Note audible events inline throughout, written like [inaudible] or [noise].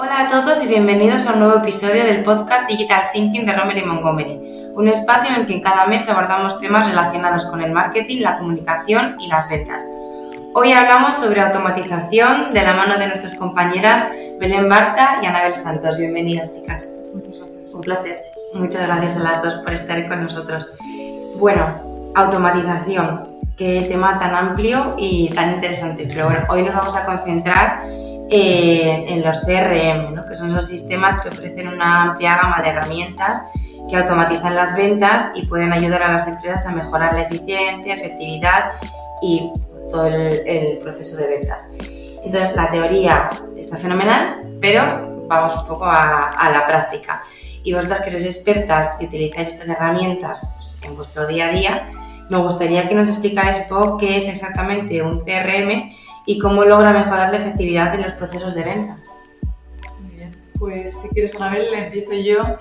Hola a todos y bienvenidos a un nuevo episodio del podcast Digital Thinking de Romer y Montgomery, un espacio en el que cada mes abordamos temas relacionados con el marketing, la comunicación y las ventas. Hoy hablamos sobre automatización de la mano de nuestras compañeras Belén Barta y Anabel Santos. Bienvenidas, chicas. Muchas gracias. Un placer. Muchas gracias a las dos por estar con nosotros. Bueno, automatización, qué tema tan amplio y tan interesante. Pero bueno, hoy nos vamos a concentrar eh, en los CRM, que son esos sistemas que ofrecen una amplia gama de herramientas que automatizan las ventas y pueden ayudar a las empresas a mejorar la eficiencia, efectividad y todo el, proceso de ventas. Entonces, la teoría está fenomenal, pero vamos un poco a, la práctica. Y vosotras que sois expertas y utilizáis estas herramientas pues, en vuestro día a día, me gustaría que nos explicarais un poco qué es exactamente un CRM y cómo logra mejorar la efectividad en los procesos de venta. Muy bien, pues si quieres, Anabel, empiezo yo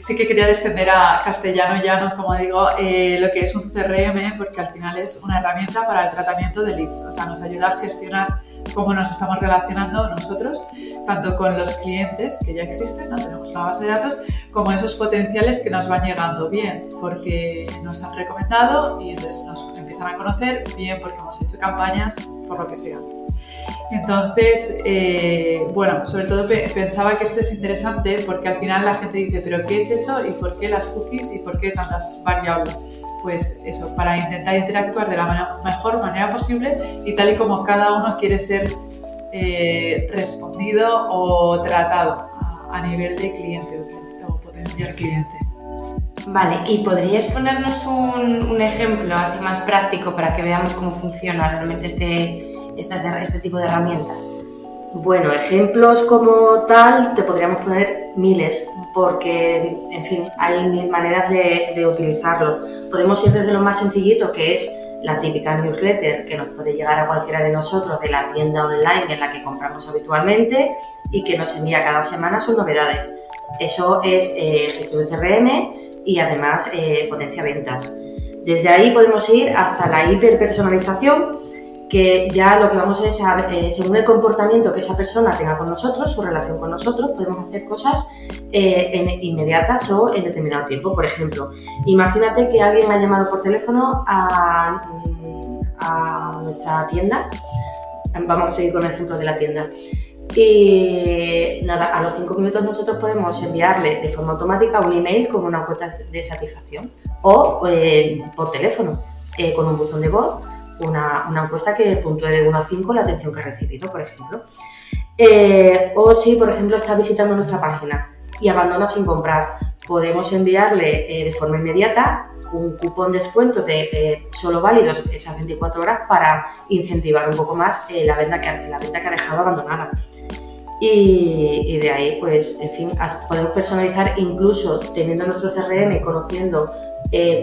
sí que quería descender a castellano llano, como digo, eh, lo que es un CRM, porque al final es una herramienta para el tratamiento de leads. O sea, nos ayuda a gestionar cómo nos estamos relacionando nosotros, tanto con los clientes que ya existen, tenemos una base de datos, como esos potenciales que nos van llegando bien, porque nos han recomendado y entonces nos empiezan a conocer, bien porque hemos hecho campañas, por lo que sea. Entonces, eh, bueno, sobre todo pensaba que esto es interesante porque al final la gente dice, pero ¿qué es eso? ¿Y por qué las cookies? ¿Y por qué tantas variables? Pues eso, para intentar interactuar de la mejor manera posible y tal y como cada uno quiere ser eh, respondido o tratado a, nivel de cliente o, potencial cliente. Vale, ¿y podrías ponernos un, un ejemplo así más práctico para que veamos cómo funciona realmente este, este tipo de herramientas? Bueno, ejemplos como tal te podríamos poner miles, porque, en fin, hay mil maneras de, utilizarlo. Podemos ir desde lo más sencillito, que es la típica newsletter que nos puede llegar a cualquiera de nosotros de la tienda online en la que compramos habitualmente y que nos envía cada semana sus novedades. Eso es eh, gestión de CRM y además eh, potencia ventas. Desde ahí podemos ir hasta la hiperpersonalización, que ya lo que vamos es, a, eh, según el comportamiento que esa persona tenga con nosotros, su relación con nosotros, podemos hacer cosas eh, inmediatas o en determinado tiempo. Por ejemplo, imagínate que alguien me ha llamado por teléfono a, nuestra tienda. Vamos a seguir con el ejemplo de la tienda. Y nada, a los cinco minutos nosotros podemos enviarle de forma automática un email con una cuota de satisfacción o eh, por teléfono con un buzón de voz una, encuesta que puntúe de 1 a 5 la atención que ha recibido, por ejemplo. Eh, o si, por ejemplo, está visitando nuestra página y abandona sin comprar, podemos enviarle eh, de forma inmediata un cupón de descuento de eh, solo válidos esas 24 horas para incentivar un poco más la, venta que, la venta que ha dejado abandonada. Y, y, de ahí, pues, en fin, podemos personalizar incluso teniendo nuestro CRM, conociendo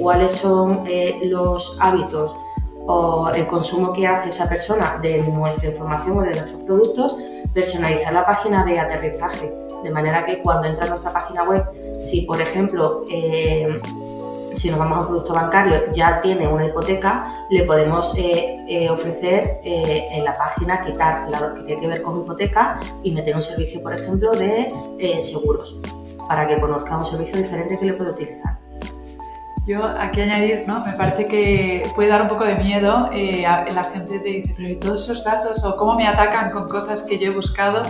cuáles son los hábitos o el consumo que hace esa persona de nuestra información o de nuestros productos, personalizar la página de aterrizaje, de manera que cuando entra a nuestra página web, si por ejemplo, eh, si nos vamos a un producto bancario, ya tiene una hipoteca, le podemos eh, eh, ofrecer en la página quitar lo que tiene que ver con hipoteca y meter un servicio, por ejemplo, de seguros, para que conozca un servicio diferente que le puede utilizar. Yo aquí añadir, ¿no? Me parece que puede dar un poco de miedo. Eh, a, la gente te dice, pero ¿y todos esos datos o cómo me atacan con cosas que yo he buscado?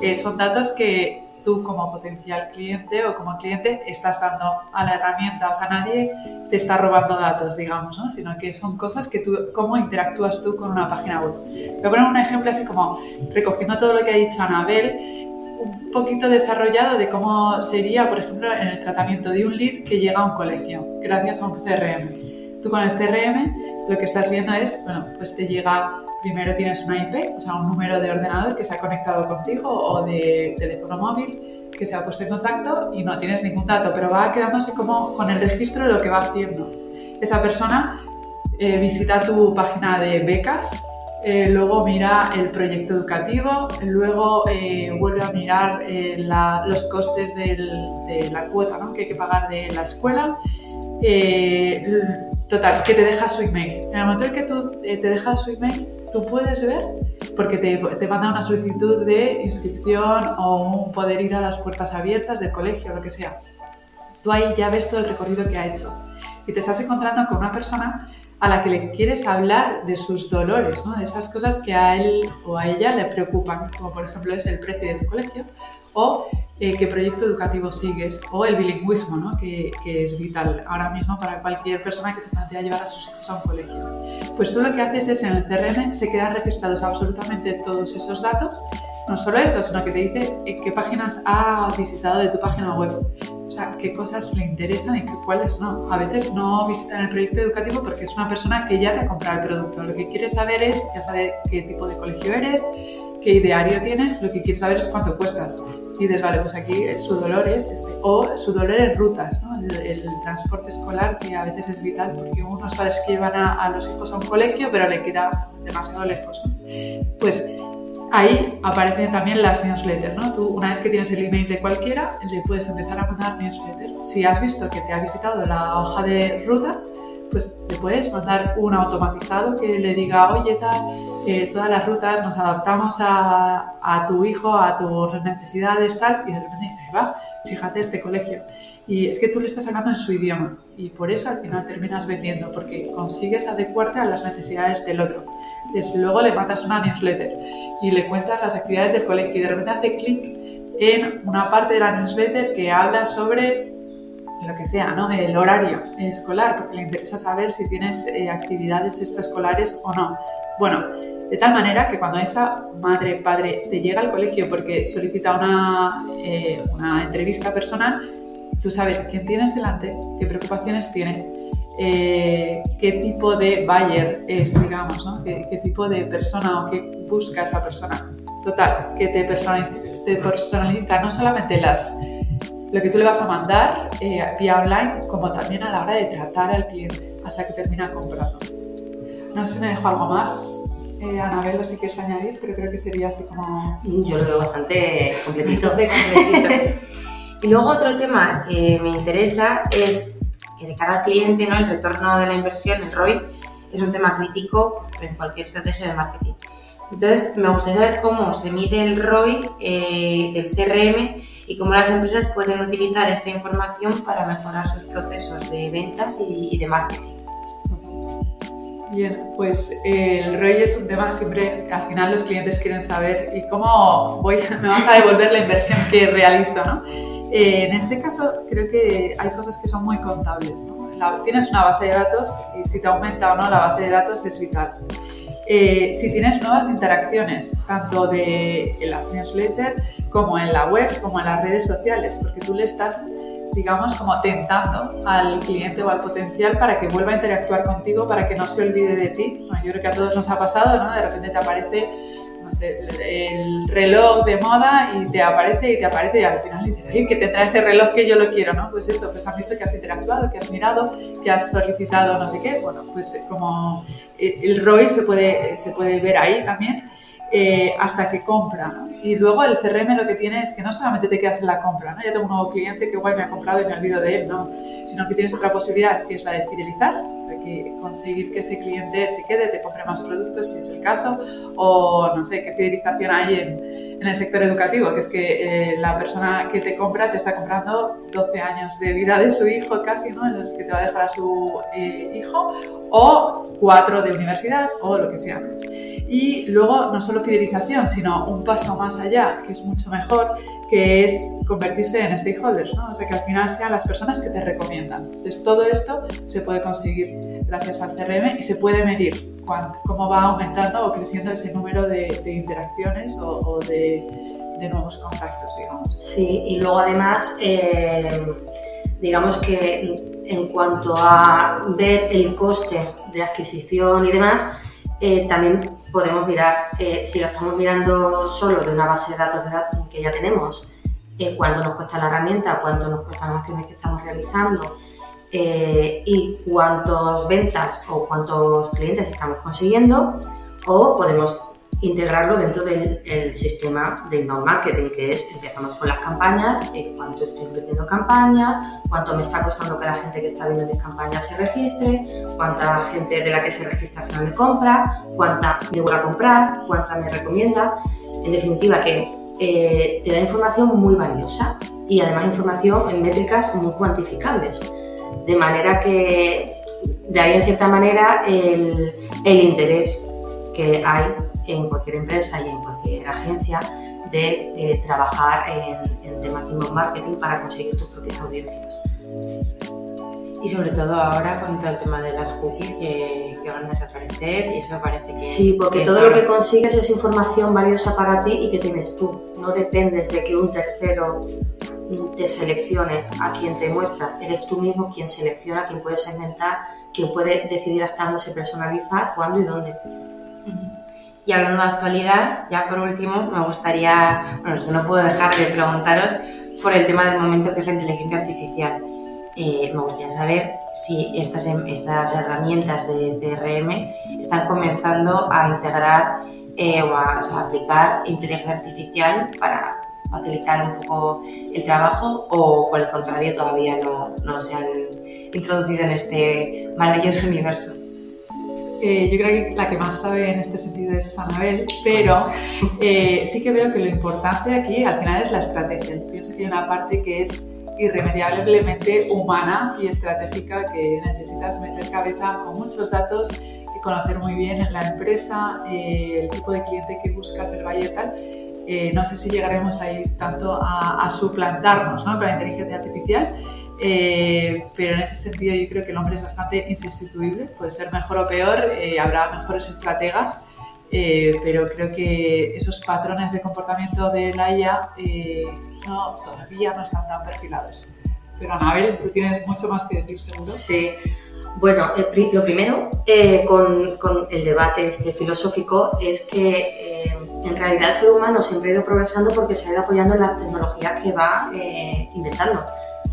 Eh, son datos que tú como potencial cliente o como cliente estás dando a la herramienta. O sea, nadie te está robando datos, digamos, ¿no? Sino que son cosas que tú, cómo interactúas tú con una página web. Voy a poner un ejemplo así como recogiendo todo lo que ha dicho Anabel un poquito desarrollado de cómo sería, por ejemplo, en el tratamiento de un lead que llega a un colegio, gracias a un CRM. Tú con el CRM lo que estás viendo es, bueno, pues te llega, primero tienes una IP, o sea, un número de ordenador que se ha conectado contigo o de teléfono móvil que se ha puesto en contacto y no tienes ningún dato, pero va quedándose como con el registro de lo que va haciendo. Esa persona eh, visita tu página de becas eh, luego mira el proyecto educativo, luego eh, vuelve a mirar eh, los costes de la cuota que hay que pagar de la escuela. total, que te deja su email. En el momento en que tú te dejas su email, tú puedes ver, porque te, te manda una solicitud de inscripción o un poder ir a las puertas abiertas del colegio, lo que sea. Tú ahí ya ves todo el recorrido que ha hecho y te estás encontrando con una persona a la que le quieres hablar de sus dolores, ¿no? de esas cosas que a él o a ella le preocupan, como por ejemplo es el precio de tu colegio o eh, qué proyecto educativo sigues o el bilingüismo, ¿no? que, que, es vital ahora mismo para cualquier persona que se plantea llevar a sus hijos a un colegio. Pues tú lo que haces es en el CRM se quedan registrados absolutamente todos esos datos no solo eso, sino que te dice qué páginas ha visitado de tu página web. Qué cosas le interesan y qué, cuáles no. A veces no visitan el proyecto educativo porque es una persona que ya te ha comprado el producto. Lo que quiere saber es, ya sabe qué tipo de colegio eres, qué ideario tienes, lo que quiere saber es cuánto cuestas. Y dices, vale, pues aquí su dolor es este. O su dolor es rutas, el, transporte escolar, que a veces es vital, porque unos padres que llevan a, los hijos a un colegio, pero le queda demasiado lejos. Pues ahí aparecen también las newsletters, ¿no? Tú una vez que tienes el email de cualquiera, le puedes empezar a mandar newsletters. Si has visto que te ha visitado la hoja de rutas, pues le puedes mandar un automatizado que le diga, oye, tal, eh, todas las rutas nos adaptamos a, tu hijo, a tus necesidades, tal, y de repente dice, va, fíjate este colegio. Y es que tú le estás hablando en su idioma y por eso al final terminas vendiendo, porque consigues adecuarte a las necesidades del otro. Desde luego le mandas una newsletter y le cuentas las actividades del colegio y de repente hace clic en una parte de la newsletter que habla sobre lo que sea, ¿no? El horario escolar, porque le interesa saber si tienes eh, actividades extraescolares o no. Bueno, de tal manera que cuando esa madre, padre te llega al colegio porque solicita una, eh, una entrevista personal, tú sabes quién tienes delante, qué preocupaciones tiene, eh, qué tipo de buyer es, digamos, ¿no? ¿Qué, ¿Qué, tipo de persona o qué busca esa persona. Total, que te personaliza, te personaliza no solamente las, lo que tú le vas a mandar eh, vía online, como también a la hora de tratar al cliente hasta que termina comprando. No sé si me dejo algo más. Eh, Anabel, si quieres añadir, pero creo que sería así como... Yo lo veo bastante completito. [laughs] Bastante completito. [laughs] y luego otro tema que me interesa es que de cara al cliente, ¿no? el retorno de la inversión, el ROI, es un tema crítico en cualquier estrategia de marketing. Entonces, me gustaría saber cómo se mide el ROI eh, del CRM y cómo las empresas pueden utilizar esta información para mejorar sus procesos de ventas y, y de marketing. Bien, pues eh, el ROI es un tema siempre, al final los clientes quieren saber y cómo voy, me vas a devolver la inversión que realizo, ¿no? Eh, en este caso creo que hay cosas que son muy contables, ¿no? La, tienes una base de datos y si te aumenta o no la base de datos es vital. Eh, si tienes nuevas interacciones, tanto de, en las newsletters como en la web, como en las redes sociales, porque tú le estás digamos, como tentando al cliente o al potencial para que vuelva a interactuar contigo, para que no se olvide de ti. Bueno, yo creo que a todos nos ha pasado, ¿no? De repente te aparece, no sé, reloj de moda y te aparece y te aparece y al final dices, oye, que tendrá ese reloj que yo lo quiero, ¿no? Pues eso, pues has visto que has interactuado, que has mirado, que has solicitado no sé qué. Bueno, pues como el ROI se puede, se puede ver ahí también. Eh, hasta que compra. ¿no? Y luego el CRM lo que tiene es que no solamente te quedas en la compra, ¿no? ya tengo un nuevo cliente que guay me ha comprado y me olvido de él, no, sino que tienes otra posibilidad que es la de fidelizar, o sea, que conseguir que ese cliente se quede, te compre más productos si es el caso, o no sé, qué fidelización hay en, en el sector educativo, que es que eh, la persona que te compra te está comprando 12 años de vida de su hijo casi, ¿no? en los que te va a dejar a su eh, hijo, o 4 de universidad, o lo que sea. Y luego no solo fidelización, sino un paso más allá, que es mucho mejor, que es convertirse en stakeholders, ¿no? O sea, que al final sean las personas que te recomiendan. Entonces, todo esto se puede conseguir gracias al CRM y se puede medir cuando, cómo va aumentando o creciendo ese número de, de interacciones o, o de, de, nuevos contactos, digamos. Sí, y luego además, eh, digamos que en cuanto a ver el coste de adquisición y demás, eh, también podemos mirar, eh, si lo estamos mirando solo de una base de datos, de datos que ya tenemos, eh, cuánto nos cuesta la herramienta, cuánto nos cuestan las acciones que estamos realizando eh, y cuántas ventas o cuántos clientes estamos consiguiendo, o podemos integrarlo dentro del sistema de inbound marketing, que es empezamos con las campañas, eh, cuánto estoy invirtiendo campañas, cuánto me está costando que la gente que está viendo mis campañas se registre, cuánta gente de la que se registra al final me compra, cuánta me vuelve a comprar, cuánta me recomienda. En definitiva, que eh, te da información muy valiosa y además información en métricas muy cuantificables. De manera que de ahí en cierta manera el, el interés que hay en cualquier empresa y en cualquier agencia de eh, trabajar en, en, temas de marketing para conseguir tus propias audiencias. Y sobre todo ahora con todo el tema de las cookies que, que van a desaparecer y eso parece que... Sí, porque todo lo que consigues es información valiosa para ti y que tienes tú. No dependes de que un tercero te seleccione a quien te muestra. Eres tú mismo quien selecciona, quien puede segmentar, quien puede decidir hasta dónde se personaliza, cuándo y dónde. Y hablando de actualidad, ya por último, me gustaría, bueno, no puedo dejar de preguntaros por el tema del momento que es la inteligencia artificial. Eh, me gustaría saber si estas, em, estas herramientas de CRM están comenzando a integrar eh, o a, aplicar inteligencia artificial para facilitar un poco el trabajo o por el contrario todavía no, no se han introducido en este maravilloso universo. Eh, yo creo que la que más sabe en este sentido es Anabel, pero eh, sí que veo que lo importante aquí al final es la estrategia. Yo pienso que hay una parte que es irremediablemente humana y estratégica que necesitas meter cabeza con muchos datos y conocer muy bien la empresa, eh, el tipo de cliente que buscas, el buyer tal. no sé si llegaremos ahí tanto a, suplantarnos con la inteligencia artificial, eh, pero en ese sentido yo creo que el hombre es bastante insustituible, puede ser mejor o peor, eh, habrá mejores estrategas, eh, pero creo que esos patrones de comportamiento de la IA no, todavía no están tan perfilados. Pero Anabel, tú tienes mucho más que decir seguro. Sí. Bueno, lo primero con, con, el debate este filosófico es que en realidad el ser humano siempre ha ido progresando porque se ha ido apoyando en las tecnologías que va inventando.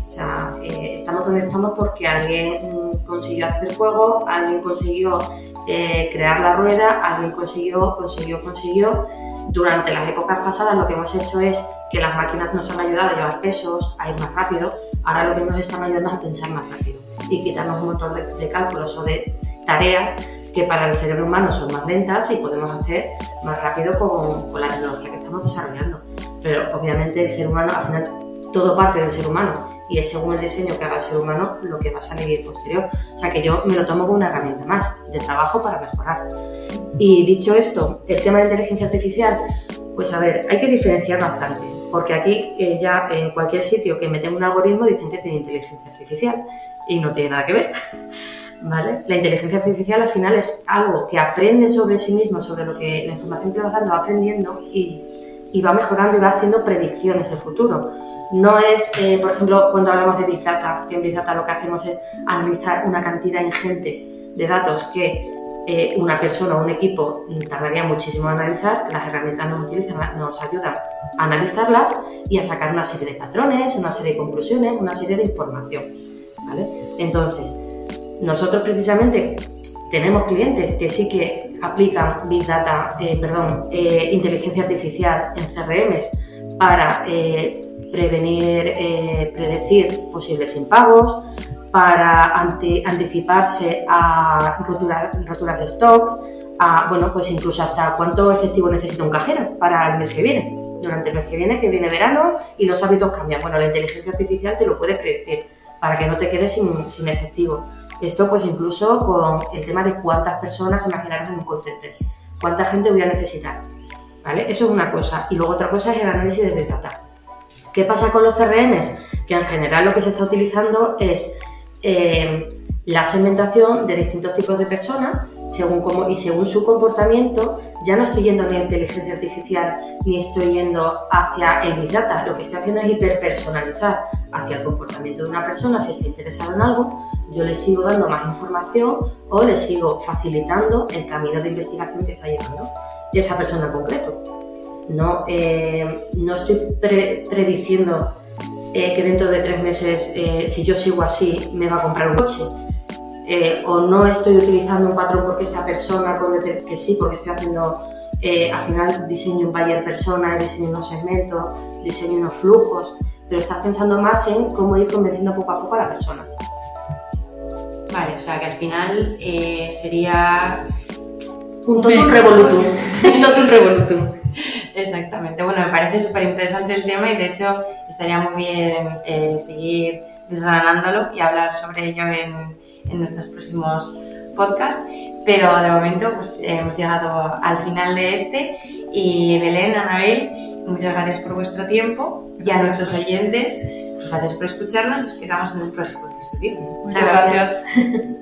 O sea, eh, estamos donde estamos porque alguien consiguió hacer fuego, alguien consiguió eh, crear la rueda, alguien consiguió, consiguió, consiguió. Durante las épocas pasadas lo que hemos hecho es que las máquinas nos han ayudado a llevar pesos, a ir más rápido. Ahora lo que nos están ayudando es a pensar más rápido y quitarnos un montón de, cálculos o de tareas que para el cerebro humano son más lentas y podemos hacer más rápido con, con la tecnología que estamos desarrollando. Pero obviamente el ser humano, al final, todo parte del ser humano y es según el diseño que haga el ser humano lo que va a salir posterior. O sea que yo me lo tomo como una herramienta más de trabajo para mejorar. Y dicho esto, el tema de inteligencia artificial, pues a ver, hay que diferenciar bastante, porque aquí eh, ya en cualquier sitio que metemos un algoritmo dicen que tiene inteligencia artificial y no tiene nada que ver. [laughs] ¿Vale? La inteligencia artificial al final es algo que aprende sobre sí mismo, sobre lo que la información que va dando, va aprendiendo y, y va mejorando y va haciendo predicciones del futuro. No es, eh, por ejemplo, cuando hablamos de Big Data, que en Big Data lo que hacemos es analizar una cantidad ingente de datos que eh, una persona o un equipo tardaría muchísimo en analizar, las herramientas nos utilizan, nos ayudan a analizarlas y a sacar una serie de patrones, una serie de conclusiones, una serie de información. Entonces, nosotros precisamente tenemos clientes que sí que aplican Big Data, eh, perdón, inteligencia artificial en CRMs para prevenir, eh, predecir posibles impagos, para anticiparse a roturas, de stock, a, bueno, pues incluso hasta cuánto efectivo necesita un cajero para el mes que viene. Durante el mes que viene, que viene verano y los hábitos cambian. Bueno, la inteligencia artificial te lo puede predecir para que no te quedes sin, efectivo. Esto pues incluso con el tema de cuántas personas imaginaros en un call cuánta gente voy a necesitar. Eso es una cosa. Y luego otra cosa es el análisis de data. ¿Qué pasa con los CRMs? Que en general lo que se está utilizando es eh, la segmentación de distintos tipos de personas según cómo, y según su comportamiento, ya no estoy yendo ni a inteligencia artificial ni estoy yendo hacia el Big Data. Lo que estoy haciendo es hiperpersonalizar hacia el comportamiento de una persona. Si está interesado en algo, yo le sigo dando más información o le sigo facilitando el camino de investigación que está llevando esa persona en concreto. No, eh, no estoy prediciendo eh, que dentro de tres meses, eh, si yo sigo así, me va a comprar un coche. o no estoy utilizando un patrón porque esta persona, con que sí, porque estoy haciendo al final diseño un buyer persona, diseño unos segmentos, diseño unos flujos, pero estás pensando más en cómo ir convenciendo poco a poco a la persona. Vale, o sea que al final sería... Un totum revolutum. un totum revolutum. [laughs] Exactamente. Bueno, me parece súper interesante el tema y de hecho estaría muy bien eh, seguir desgranándolo y hablar sobre ello en, en nuestros próximos podcasts. Pero de momento pues, hemos llegado al final de este y Belén, Anabel, muchas gracias por vuestro tiempo y a nuestros oyentes, pues, gracias por escucharnos esperamos en el próximo episodio. Muchas gracias. [laughs]